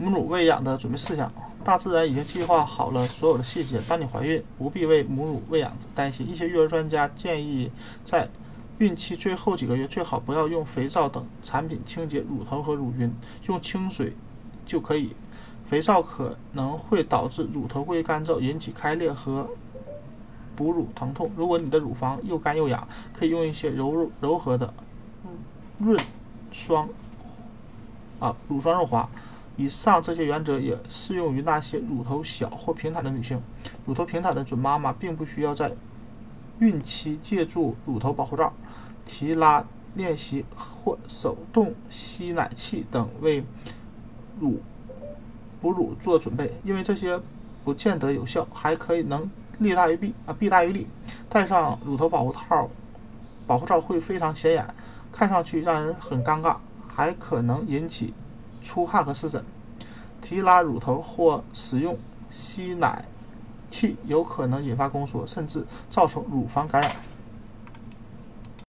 母乳喂养的准备事项，大自然已经计划好了所有的细节。当你怀孕，不必为母乳喂养担心。一些育儿专家建议，在孕期最后几个月，最好不要用肥皂等产品清洁乳头和乳晕，用清水就可以。肥皂可能会导致乳头过于干燥，引起开裂和哺乳疼痛。如果你的乳房又干又痒，可以用一些柔柔和的润霜啊乳霜润滑。以上这些原则也适用于那些乳头小或平坦的女性。乳头平坦的准妈妈并不需要在孕期借助乳头保护罩、提拉练习或手动吸奶器等为乳哺乳做准备，因为这些不见得有效，还可以能利大于弊啊，弊大于利。戴上乳头保护套、保护罩会非常显眼，看上去让人很尴尬，还可能引起。出汗和湿疹，提拉乳头或使用吸奶器有可能引发宫缩，甚至造成乳房感染。